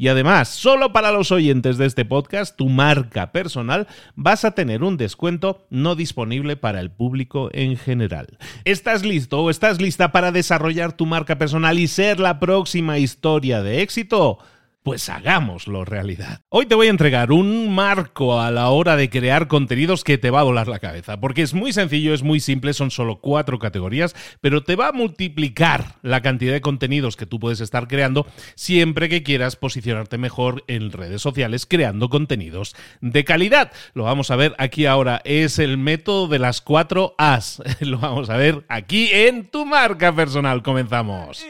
Y además, solo para los oyentes de este podcast, tu marca personal, vas a tener un descuento no disponible para el público en general. ¿Estás listo o estás lista para desarrollar tu marca personal y ser la próxima historia de éxito? Pues hagámoslo realidad. Hoy te voy a entregar un marco a la hora de crear contenidos que te va a volar la cabeza, porque es muy sencillo, es muy simple, son solo cuatro categorías, pero te va a multiplicar la cantidad de contenidos que tú puedes estar creando siempre que quieras posicionarte mejor en redes sociales creando contenidos de calidad. Lo vamos a ver aquí ahora, es el método de las cuatro As. Lo vamos a ver aquí en tu marca personal. Comenzamos.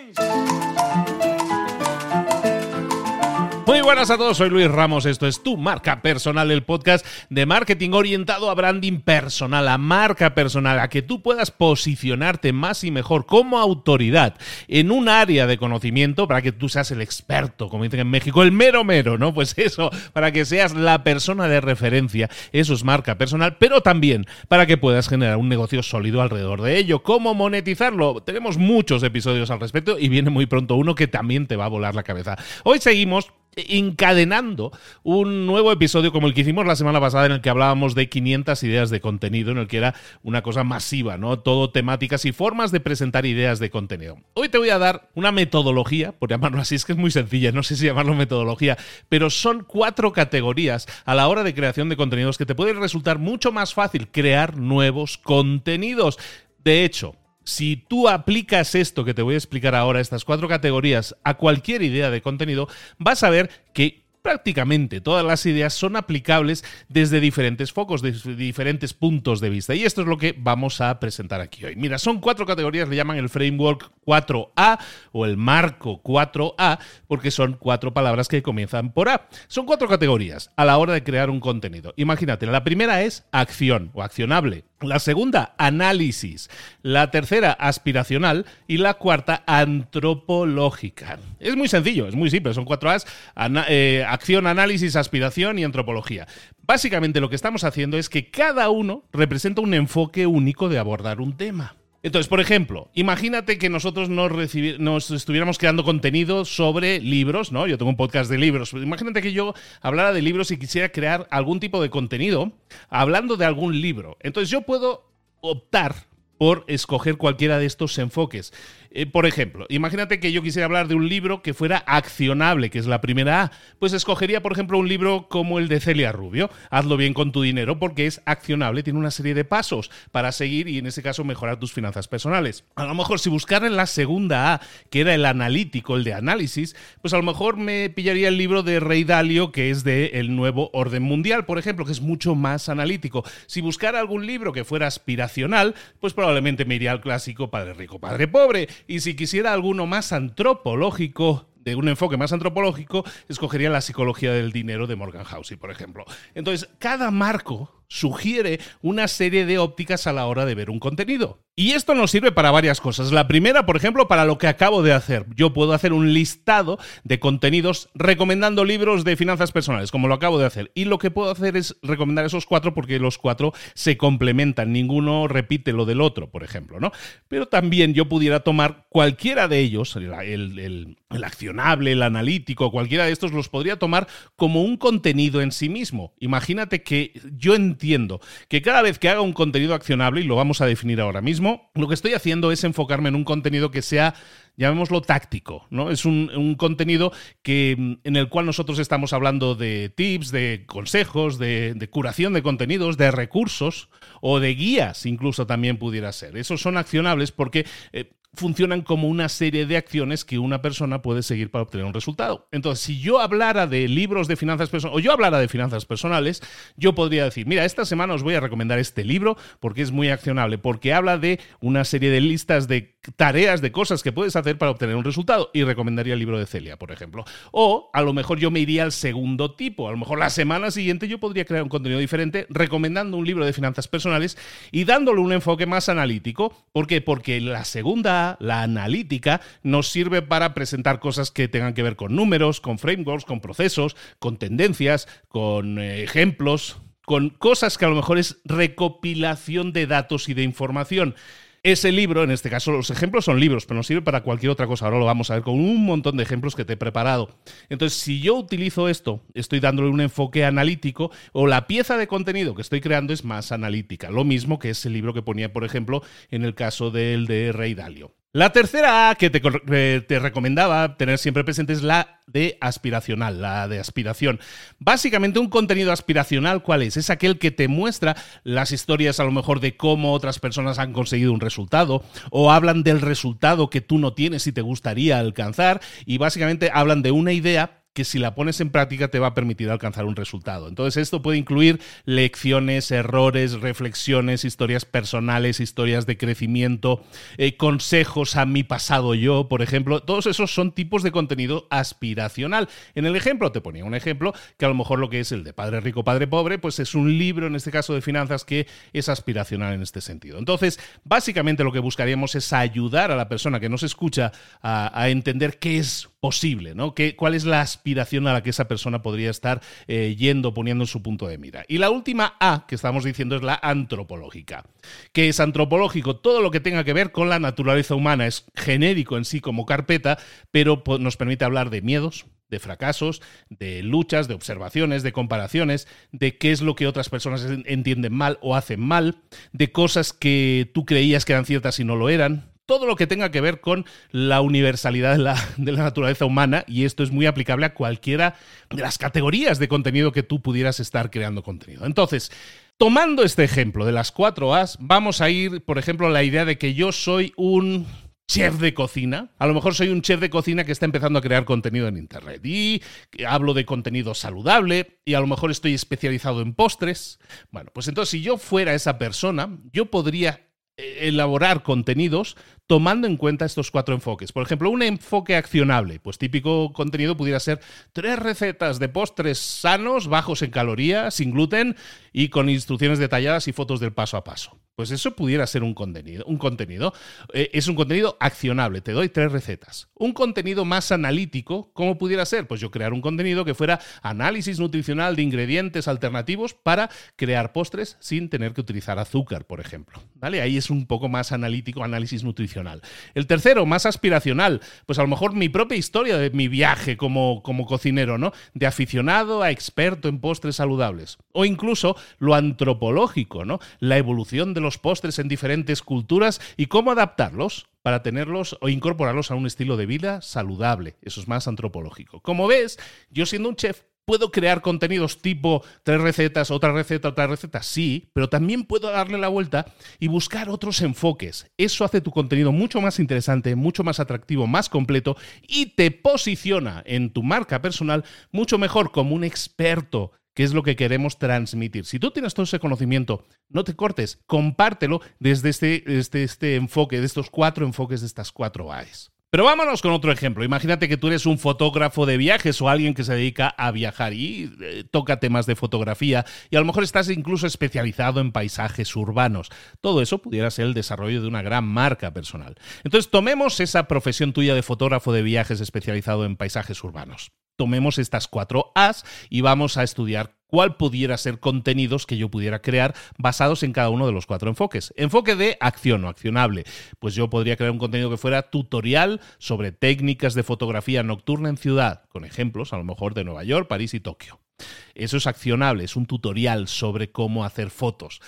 Muy buenas a todos, soy Luis Ramos, esto es Tu Marca Personal, el podcast de marketing orientado a branding personal, a marca personal, a que tú puedas posicionarte más y mejor como autoridad en un área de conocimiento para que tú seas el experto, como dicen en México, el mero mero, ¿no? Pues eso, para que seas la persona de referencia, eso es marca personal, pero también para que puedas generar un negocio sólido alrededor de ello. ¿Cómo monetizarlo? Tenemos muchos episodios al respecto y viene muy pronto uno que también te va a volar la cabeza. Hoy seguimos encadenando un nuevo episodio como el que hicimos la semana pasada en el que hablábamos de 500 ideas de contenido, en el que era una cosa masiva, ¿no? Todo temáticas y formas de presentar ideas de contenido. Hoy te voy a dar una metodología, por llamarlo así, es que es muy sencilla, no sé si llamarlo metodología, pero son cuatro categorías a la hora de creación de contenidos que te pueden resultar mucho más fácil crear nuevos contenidos. De hecho, si tú aplicas esto que te voy a explicar ahora, estas cuatro categorías, a cualquier idea de contenido, vas a ver que prácticamente todas las ideas son aplicables desde diferentes focos, desde diferentes puntos de vista. Y esto es lo que vamos a presentar aquí hoy. Mira, son cuatro categorías, le llaman el framework 4A o el marco 4A, porque son cuatro palabras que comienzan por A. Son cuatro categorías a la hora de crear un contenido. Imagínate, la primera es acción o accionable. La segunda, análisis. La tercera, aspiracional. Y la cuarta, antropológica. Es muy sencillo, es muy simple. Son cuatro A's. Eh, acción, análisis, aspiración y antropología. Básicamente lo que estamos haciendo es que cada uno representa un enfoque único de abordar un tema. Entonces, por ejemplo, imagínate que nosotros nos, estuviéramos creando contenido sobre libros, ¿no? Yo tengo un podcast de libros. Imagínate que yo hablara de libros y quisiera crear algún tipo de contenido hablando de algún libro. Entonces, yo puedo optar por escoger cualquiera de estos enfoques. Eh, por ejemplo, imagínate que yo quisiera hablar de un libro que fuera accionable, que es la primera A. Pues escogería, por ejemplo, un libro como el de Celia Rubio. Hazlo bien con tu dinero porque es accionable, tiene una serie de pasos para seguir y en ese caso mejorar tus finanzas personales. A lo mejor si buscara en la segunda A, que era el analítico, el de análisis, pues a lo mejor me pillaría el libro de Rey Dalio, que es de El Nuevo Orden Mundial, por ejemplo, que es mucho más analítico. Si buscara algún libro que fuera aspiracional, pues probablemente me iría al clásico Padre Rico, Padre Pobre y si quisiera alguno más antropológico, de un enfoque más antropológico, escogería la psicología del dinero de Morgan Housey, por ejemplo. Entonces, cada marco sugiere una serie de ópticas a la hora de ver un contenido. Y esto nos sirve para varias cosas. La primera, por ejemplo, para lo que acabo de hacer. Yo puedo hacer un listado de contenidos recomendando libros de finanzas personales, como lo acabo de hacer. Y lo que puedo hacer es recomendar esos cuatro porque los cuatro se complementan. Ninguno repite lo del otro, por ejemplo, ¿no? Pero también yo pudiera tomar cualquiera de ellos, el, el accionable, el analítico, cualquiera de estos los podría tomar como un contenido en sí mismo. Imagínate que yo entiendo entiendo que cada vez que haga un contenido accionable, y lo vamos a definir ahora mismo, lo que estoy haciendo es enfocarme en un contenido que sea llamémoslo táctico, ¿no? Es un, contenido que, en el cual nosotros estamos hablando de tips, de consejos, de, curación de contenidos, de recursos o de guías, incluso también pudiera ser. Esos son accionables porque eh, funcionan como una serie de acciones que una persona puede seguir para obtener un resultado. Entonces, si yo hablara de libros de finanzas personales, o yo hablara de finanzas personales, yo podría decir, mira, esta semana os voy a recomendar este libro porque es muy accionable, porque habla de una serie de listas de tareas, de cosas que puedes hacer para obtener un resultado, y recomendaría el libro de Celia, por ejemplo. O a lo mejor yo me iría al segundo tipo, a lo mejor la semana siguiente yo podría crear un contenido diferente recomendando un libro de finanzas personales y dándole un enfoque más analítico. ¿Por qué? Porque la segunda la analítica, nos sirve para presentar cosas que tengan que ver con números, con frameworks, con procesos, con tendencias, con eh, ejemplos, con cosas que a lo mejor es recopilación de datos y de información. Ese libro, en este caso los ejemplos son libros, pero nos sirve para cualquier otra cosa. Ahora lo vamos a ver con un montón de ejemplos que te he preparado. Entonces, si yo utilizo esto, estoy dándole un enfoque analítico o la pieza de contenido que estoy creando es más analítica. Lo mismo que ese libro que ponía, por ejemplo, en el caso del de Rey Dalio. La tercera que te, eh, te, recomendaba tener siempre presente es la de aspiracional, la de aspiración. Básicamente un contenido aspiracional, ¿cuál es? Es aquel que te muestra las historias a lo mejor de cómo otras personas han conseguido un resultado o hablan del resultado que tú no tienes y te gustaría alcanzar y básicamente hablan de una idea que si la pones en práctica te va a permitir alcanzar un resultado. Entonces esto puede incluir lecciones, errores, reflexiones, historias personales, historias de crecimiento, eh, consejos a mi pasado yo, por ejemplo. Todos esos son tipos de contenido aspiracional. En el ejemplo te ponía un ejemplo que a lo mejor lo que es el de Padre Rico, Padre Pobre, pues es un libro en este caso de finanzas que es aspiracional en este sentido. Entonces, básicamente lo que buscaríamos es ayudar a la persona que nos escucha a, entender qué es posible, ¿no? ¿Qué, ¿Cuál es la aspiración a la que esa persona podría estar eh, yendo, poniendo en su punto de mira? Y la última A que estamos diciendo es la antropológica. ¿Qué es antropológico? Todo lo que tenga que ver con la naturaleza humana. Es genérico en sí como carpeta, pero nos permite hablar de miedos, de fracasos, de luchas, de observaciones, de comparaciones, de qué es lo que otras personas entienden mal o hacen mal, de cosas que tú creías que eran ciertas y no lo eran, todo lo que tenga que ver con la universalidad de la, de la, naturaleza humana y esto es muy aplicable a cualquiera de las categorías de contenido que tú pudieras estar creando contenido. Entonces, tomando este ejemplo de las cuatro As, vamos a ir, por ejemplo, a la idea de que yo soy un chef de cocina. A lo mejor soy un chef de cocina que está empezando a crear contenido en Internet y hablo de contenido saludable y a lo mejor estoy especializado en postres. Bueno, pues entonces si yo fuera esa persona, yo podría eh, elaborar contenidos tomando en cuenta estos cuatro enfoques. Por ejemplo, un enfoque accionable, pues típico contenido pudiera ser tres recetas de postres sanos, bajos en calorías, sin gluten y con instrucciones detalladas y fotos del paso a paso. Pues eso pudiera ser un contenido. Un contenido. Eh, es un contenido accionable. Te doy tres recetas. Un contenido más analítico, ¿cómo pudiera ser? Pues yo crear un contenido que fuera análisis nutricional de ingredientes alternativos para crear postres sin tener que utilizar azúcar, por ejemplo. ¿Vale? Ahí es un poco más analítico, análisis nutricional. El tercero, más aspiracional. Pues a lo mejor mi propia historia de mi viaje como, como cocinero, ¿no? De aficionado a experto en postres saludables. O incluso lo antropológico, ¿no? La evolución de los postres en diferentes culturas y cómo adaptarlos para tenerlos o incorporarlos a un estilo de vida saludable. Eso es más antropológico. Como ves, yo siendo un chef ¿Puedo crear contenidos tipo tres recetas, otra receta, otra receta? Sí, pero también puedo darle la vuelta y buscar otros enfoques. Eso hace tu contenido mucho más interesante, mucho más atractivo, más completo y te posiciona en tu marca personal mucho mejor como un experto qué es lo que queremos transmitir. Si tú tienes todo ese conocimiento, no te cortes, compártelo desde este, este enfoque, de estos cuatro enfoques, de estas cuatro A's. Pero vámonos con otro ejemplo. Imagínate que tú eres un fotógrafo de viajes o alguien que se dedica a viajar y eh, toca temas de fotografía y a lo mejor estás incluso especializado en paisajes urbanos. Todo eso pudiera ser el desarrollo de una gran marca personal. Entonces tomemos esa profesión tuya de fotógrafo de viajes especializado en paisajes urbanos tomemos estas cuatro As y vamos a estudiar cuál pudiera ser contenidos que yo pudiera crear basados en cada uno de los cuatro enfoques. Enfoque de acción o accionable. Pues yo podría crear un contenido que fuera tutorial sobre técnicas de fotografía nocturna en ciudad, con ejemplos a lo mejor de Nueva York, París y Tokio. Eso es accionable, es un tutorial sobre cómo hacer fotos.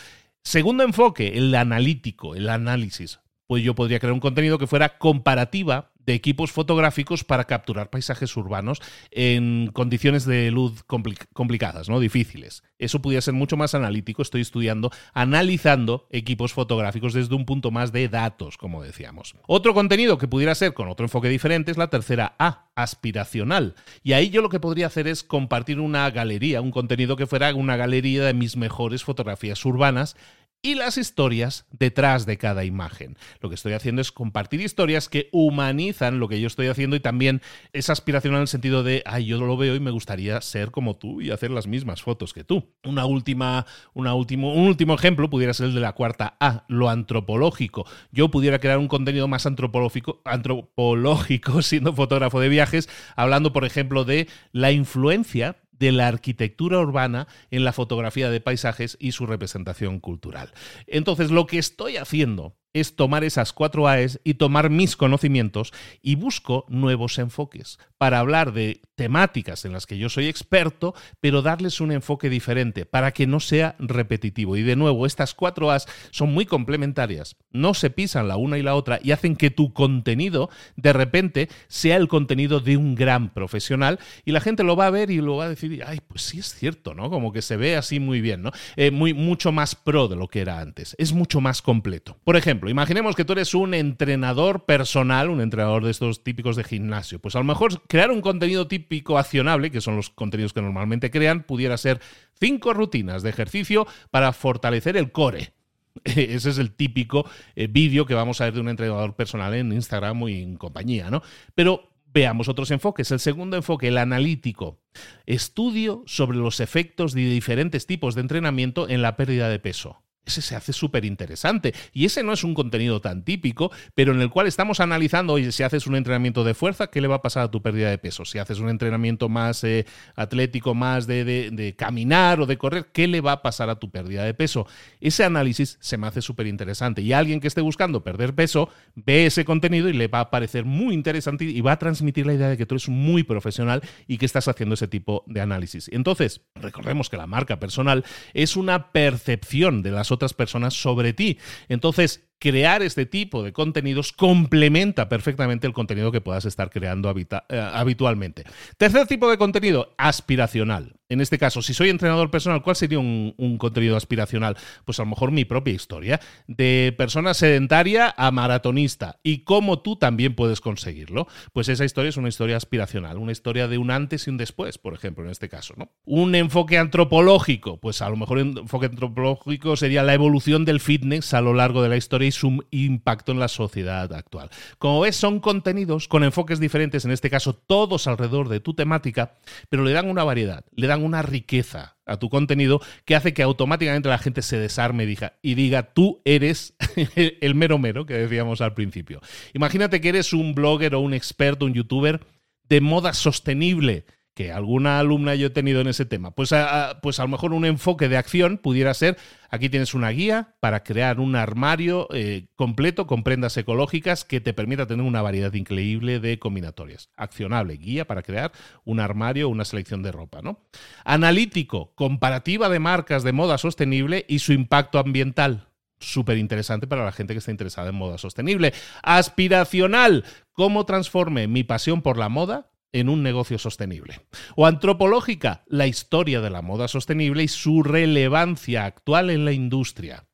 Segundo enfoque, el analítico, el análisis. Pues yo podría crear un contenido que fuera comparativa de equipos fotográficos para capturar paisajes urbanos en condiciones de luz complicadas, ¿no? Difíciles. Eso podría ser mucho más analítico. Estoy estudiando, analizando equipos fotográficos desde un punto más de datos, como decíamos. Otro contenido que pudiera ser con otro enfoque diferente es la tercera A, aspiracional. Y ahí yo lo que podría hacer es compartir una galería, un contenido que fuera una galería de mis mejores fotografías urbanas y las historias detrás de cada imagen. Lo que estoy haciendo es compartir historias que humanizan lo que yo estoy haciendo y también es aspiracional en el sentido de, ay, yo lo veo y me gustaría ser como tú y hacer las mismas fotos que tú. Una última, una último, un último ejemplo pudiera ser el de la cuarta A, lo antropológico. Yo pudiera crear un contenido más antropológico, antropológico siendo fotógrafo de viajes, hablando, por ejemplo, de la influencia de la arquitectura urbana en la fotografía de paisajes y su representación cultural. Entonces, lo que estoy haciendo es tomar esas cuatro A's y tomar mis conocimientos y busco nuevos enfoques para hablar de temáticas en las que yo soy experto, pero darles un enfoque diferente para que no sea repetitivo. Y de nuevo, estas cuatro A's son muy complementarias, no se pisan la una y la otra y hacen que tu contenido de repente sea el contenido de un gran profesional y la gente lo va a ver y lo va a decir, ay, pues sí es cierto, ¿no? Como que se ve así muy bien, ¿no? Eh, muy, mucho más pro de lo que era antes, es mucho más completo. Por ejemplo, imaginemos que tú eres un entrenador personal, un entrenador de estos típicos de gimnasio. Pues a lo mejor crear un contenido típico accionable, que son los contenidos que normalmente crean, pudiera ser cinco rutinas de ejercicio para fortalecer el core. Ese es el típico eh, vídeo que vamos a ver de un entrenador personal en Instagram y en compañía, ¿no? Pero Veamos otros enfoques. El segundo enfoque, el analítico. Estudio sobre los efectos de diferentes tipos de entrenamiento en la pérdida de peso ese se hace súper interesante. Y ese no es un contenido tan típico, pero en el cual estamos analizando, oye, si haces un entrenamiento de fuerza, ¿qué le va a pasar a tu pérdida de peso? Si haces un entrenamiento más eh, atlético, más de, de, caminar o de correr, ¿qué le va a pasar a tu pérdida de peso? Ese análisis se me hace súper interesante. Y alguien que esté buscando perder peso ve ese contenido y le va a parecer muy interesante y va a transmitir la idea de que tú eres muy profesional y que estás haciendo ese tipo de análisis. Entonces, recordemos que la marca personal es una percepción de las otras personas sobre ti. Entonces, crear este tipo de contenidos complementa perfectamente el contenido que puedas estar creando eh, habitualmente. Tercer tipo de contenido, aspiracional. En este caso, si soy entrenador personal, ¿cuál sería un, contenido aspiracional? Pues a lo mejor mi propia historia, de persona sedentaria a maratonista, y cómo tú también puedes conseguirlo. Pues esa historia es una historia aspiracional, una historia de un antes y un después, por ejemplo, en este caso. ¿no? Un enfoque antropológico, pues a lo mejor un enfoque antropológico sería la evolución del fitness a lo largo de la historia y su impacto en la sociedad actual. Como ves, son contenidos con enfoques diferentes, en este caso todos alrededor de tu temática, pero le dan una variedad, le dan una riqueza a tu contenido que hace que automáticamente la gente se desarme y diga, y diga tú eres el mero mero que decíamos al principio. Imagínate que eres un blogger o un experto, un youtuber de moda sostenible alguna alumna yo he tenido en ese tema. Pues a, pues a lo mejor un enfoque de acción pudiera ser, aquí tienes una guía para crear un armario eh, completo con prendas ecológicas que te permita tener una variedad increíble de combinatorias. Accionable, guía para crear un armario, una selección de ropa. ¿no? Analítico, comparativa de marcas de moda sostenible y su impacto ambiental súper interesante para la gente que está interesada en moda sostenible. Aspiracional, cómo transforme mi pasión por la moda en un negocio sostenible. O antropológica, la historia de la moda sostenible y su relevancia actual en la industria.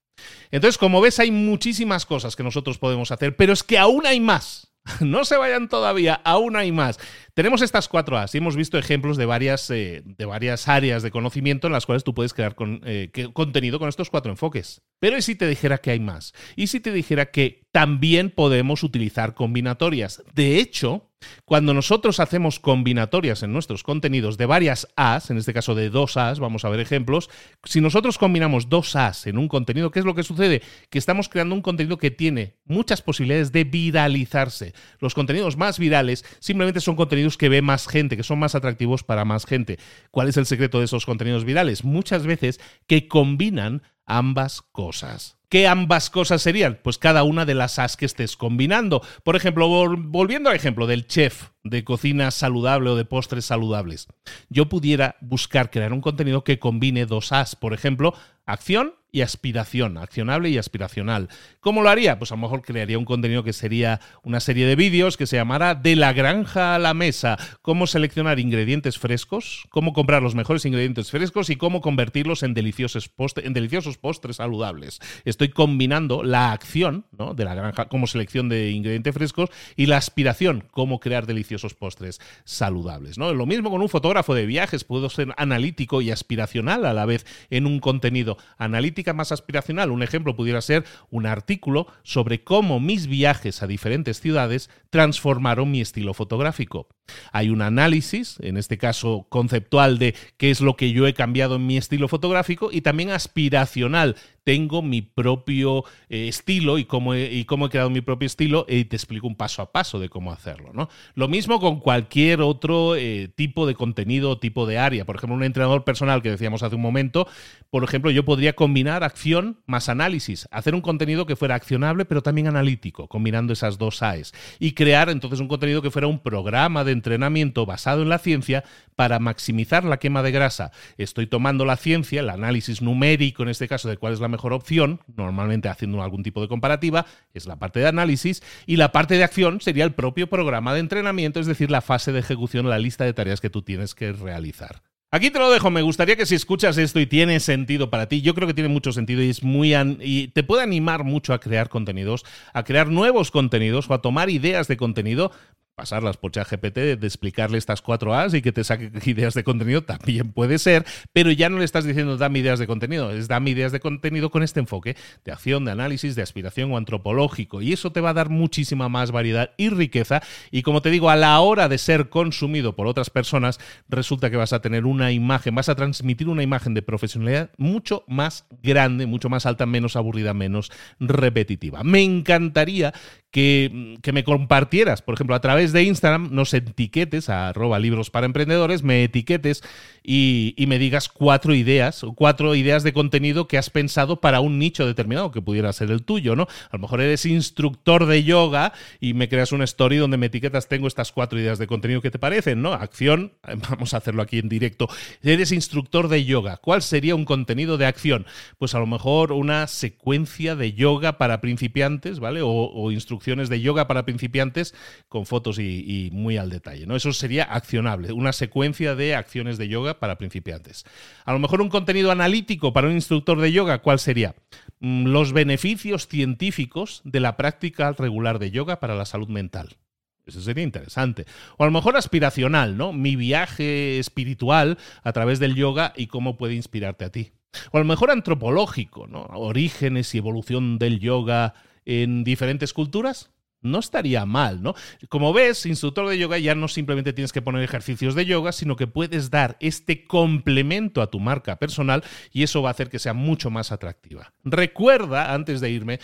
Entonces, como ves, hay muchísimas cosas que nosotros podemos hacer, pero es que aún hay más. No se vayan todavía, aún hay más. Tenemos estas cuatro A's y hemos visto ejemplos de varias, eh, de varias áreas de conocimiento en las cuales tú puedes crear con, eh, contenido con estos cuatro enfoques. Pero ¿y si te dijera que hay más? ¿Y si te dijera que también podemos utilizar combinatorias? De hecho, cuando nosotros hacemos combinatorias en nuestros contenidos de varias A's, en este caso de dos A's, vamos a ver ejemplos, si nosotros combinamos dos A's en un contenido, ¿qué es lo que sucede? Que estamos creando un contenido que tiene muchas posibilidades de viralizarse. Los contenidos más virales simplemente son contenidos que ve más gente, que son más atractivos para más gente. ¿Cuál es el secreto de esos contenidos virales? Muchas veces que combinan ambas cosas. ¿Qué ambas cosas serían? Pues cada una de las as que estés combinando. Por ejemplo, volviendo al ejemplo del chef de cocina saludable o de postres saludables, yo pudiera buscar crear un contenido que combine dos as. Por ejemplo, acción y aspiración, accionable y aspiracional. ¿Cómo lo haría? Pues a lo mejor crearía un contenido que sería una serie de vídeos que se llamara De la granja a la mesa, cómo seleccionar ingredientes frescos, cómo comprar los mejores ingredientes frescos y cómo convertirlos en deliciosos, postres, en deliciosos postres saludables. Estoy combinando la acción ¿no? de la granja como selección de ingredientes frescos y la aspiración, cómo crear deliciosos postres saludables. ¿no? Lo mismo con un fotógrafo de viajes, puedo ser analítico y aspiracional a la vez en un contenido analítico más aspiracional. Un ejemplo pudiera ser un artículo sobre cómo mis viajes a diferentes ciudades transformaron mi estilo fotográfico. Hay un análisis, en este caso conceptual, de qué es lo que yo he cambiado en mi estilo fotográfico y también aspiracional. Tengo mi propio eh, estilo y cómo, he, y cómo he creado mi propio estilo y te explico un paso a paso de cómo hacerlo. ¿no? Lo mismo con cualquier otro eh, tipo de contenido tipo de área. Por ejemplo, un entrenador personal que decíamos hace un momento, por ejemplo, yo podría combinar acción más análisis, hacer un contenido que fuera accionable pero también analítico, combinando esas dos AES y crear entonces un contenido que fuera un programa de entrenamiento basado en la ciencia para maximizar la quema de grasa. Estoy tomando la ciencia, el análisis numérico en este caso de cuál es la mejor opción, normalmente haciendo algún tipo de comparativa, es la parte de análisis, y la parte de acción sería el propio programa de entrenamiento, es decir, la fase de ejecución, la lista de tareas que tú tienes que realizar. Aquí te lo dejo, me gustaría que si escuchas esto y tiene sentido para ti, yo creo que tiene mucho sentido y es muy y te puede animar mucho a crear contenidos, a crear nuevos contenidos o a tomar ideas de contenido pasarlas por ChatGPT, de explicarle estas cuatro A's y que te saque ideas de contenido, también puede ser, pero ya no le estás diciendo dame ideas de contenido, es dame ideas de contenido con este enfoque de acción, de análisis, de aspiración o antropológico. Y eso te va a dar muchísima más variedad y riqueza. Y como te digo, a la hora de ser consumido por otras personas, resulta que vas a tener una imagen, vas a transmitir una imagen de profesionalidad mucho más grande, mucho más alta, menos aburrida, menos repetitiva. Me encantaría que, me compartieras, por ejemplo, a través de Instagram, nos etiquetes a arroba libros para emprendedores, me etiquetes y, me digas cuatro ideas, cuatro ideas de contenido que has pensado para un nicho determinado, que pudiera ser el tuyo, ¿no? A lo mejor eres instructor de yoga y me creas una story donde me etiquetas, tengo estas cuatro ideas de contenido que te parecen, ¿no? Acción, vamos a hacerlo aquí en directo. Eres instructor de yoga, ¿cuál sería un contenido de acción? Pues a lo mejor una secuencia de yoga para principiantes, ¿vale? O, o instrucción de yoga para principiantes con fotos y, muy al detalle. ¿no? Eso sería accionable, una secuencia de acciones de yoga para principiantes. A lo mejor un contenido analítico para un instructor de yoga, ¿cuál sería? Mm, los beneficios científicos de la práctica regular de yoga para la salud mental. Eso sería interesante. O a lo mejor aspiracional, ¿no? Mi viaje espiritual a través del yoga y cómo puede inspirarte a ti. O a lo mejor antropológico, ¿no? Orígenes y evolución del yoga en diferentes culturas, no estaría mal, ¿no? Como ves, instructor de yoga ya no simplemente tienes que poner ejercicios de yoga, sino que puedes dar este complemento a tu marca personal y eso va a hacer que sea mucho más atractiva. Recuerda, antes de irme,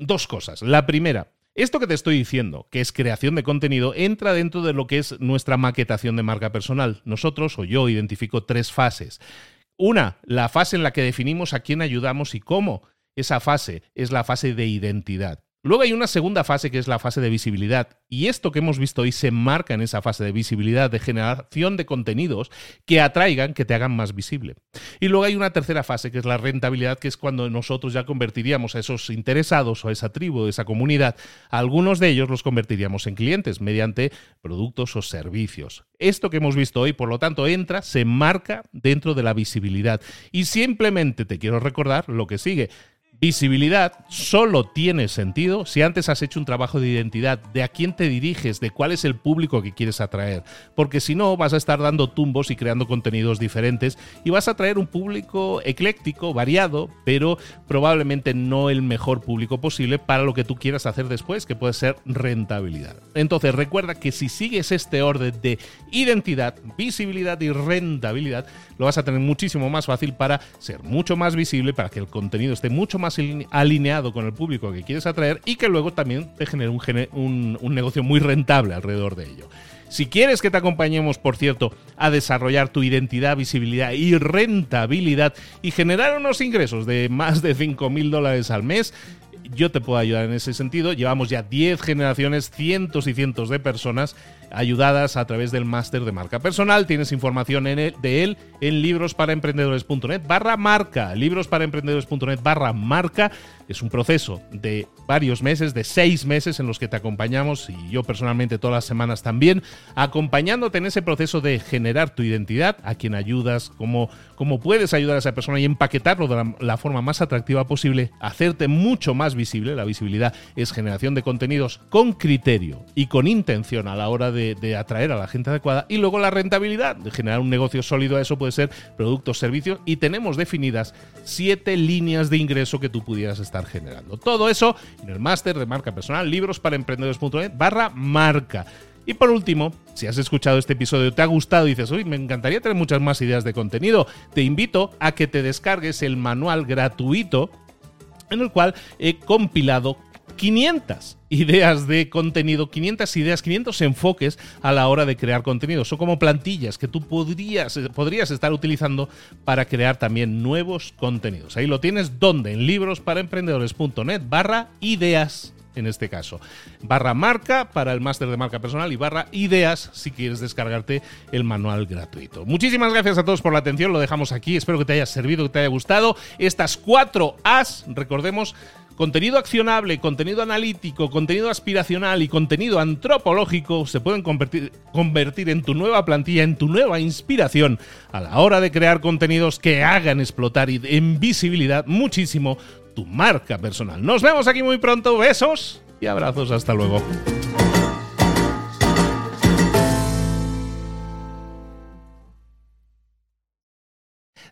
dos cosas. La primera, esto que te estoy diciendo, que es creación de contenido, entra dentro de lo que es nuestra maquetación de marca personal. Nosotros o yo identifico tres fases. Una, la fase en la que definimos a quién ayudamos y cómo. Esa fase es la fase de identidad. Luego hay una segunda fase que es la fase de visibilidad. Y esto que hemos visto hoy se marca en esa fase de visibilidad, de generación de contenidos que atraigan, que te hagan más visible. Y luego hay una tercera fase que es la rentabilidad, que es cuando nosotros ya convertiríamos a esos interesados o a esa tribu, a esa comunidad, algunos de ellos los convertiríamos en clientes mediante productos o servicios. Esto que hemos visto hoy, por lo tanto, entra, se marca dentro de la visibilidad. Y simplemente te quiero recordar lo que sigue. Visibilidad solo tiene sentido si antes has hecho un trabajo de identidad, de a quién te diriges, de cuál es el público que quieres atraer. Porque si no, vas a estar dando tumbos y creando contenidos diferentes y vas a atraer un público ecléctico, variado, pero probablemente no el mejor público posible para lo que tú quieras hacer después, que puede ser rentabilidad. Entonces recuerda que si sigues este orden de identidad, visibilidad y rentabilidad, lo vas a tener muchísimo más fácil para ser mucho más visible, para que el contenido esté mucho más alineado con el público que quieres atraer y que luego también te genere un, negocio muy rentable alrededor de ello. Si quieres que te acompañemos, por cierto, a desarrollar tu identidad, visibilidad y rentabilidad y generar unos ingresos de más de 5 mil dólares al mes, yo te puedo ayudar en ese sentido. Llevamos ya 10 generaciones, cientos y cientos de personas ayudadas a través del máster de marca personal. Tienes información de él en librosparaemprendedores.net barra marca. Librosparaemprendedores.net barra marca. Es un proceso de varios meses, de seis meses en los que te acompañamos y yo personalmente todas las semanas también, acompañándote en ese proceso de generar tu identidad, a quien ayudas, cómo, cómo puedes ayudar a esa persona y empaquetarlo de la, forma más atractiva posible, hacerte mucho más visible. La visibilidad es generación de contenidos con criterio y con intención a la hora de, de atraer a la gente adecuada. Y luego la rentabilidad, de generar un negocio sólido, eso puede ser productos, servicios y tenemos definidas siete líneas de ingreso que tú pudieras estar generando. Todo eso en el máster de marca personal, libros para emprendedores.net barra marca. Y por último, si has escuchado este episodio, te ha gustado y dices, uy, me encantaría tener muchas más ideas de contenido, te invito a que te descargues el manual gratuito en el cual he compilado 500 ideas de contenido, 500 ideas, 500 enfoques a la hora de crear contenido. Son como plantillas que tú podrías, podrías estar utilizando para crear también nuevos contenidos. Ahí lo tienes, donde En librosparaemprendedores.net barra ideas en este caso. Barra marca para el máster de marca personal y barra ideas si quieres descargarte el manual gratuito. Muchísimas gracias a todos por la atención, lo dejamos aquí, espero que te haya servido, que te haya gustado. Estas cuatro As, recordemos, Contenido accionable, contenido analítico, contenido aspiracional y contenido antropológico se pueden convertir, en tu nueva plantilla, en tu nueva inspiración a la hora de crear contenidos que hagan explotar en visibilidad muchísimo tu marca personal. Nos vemos aquí muy pronto. Besos y abrazos. Hasta luego.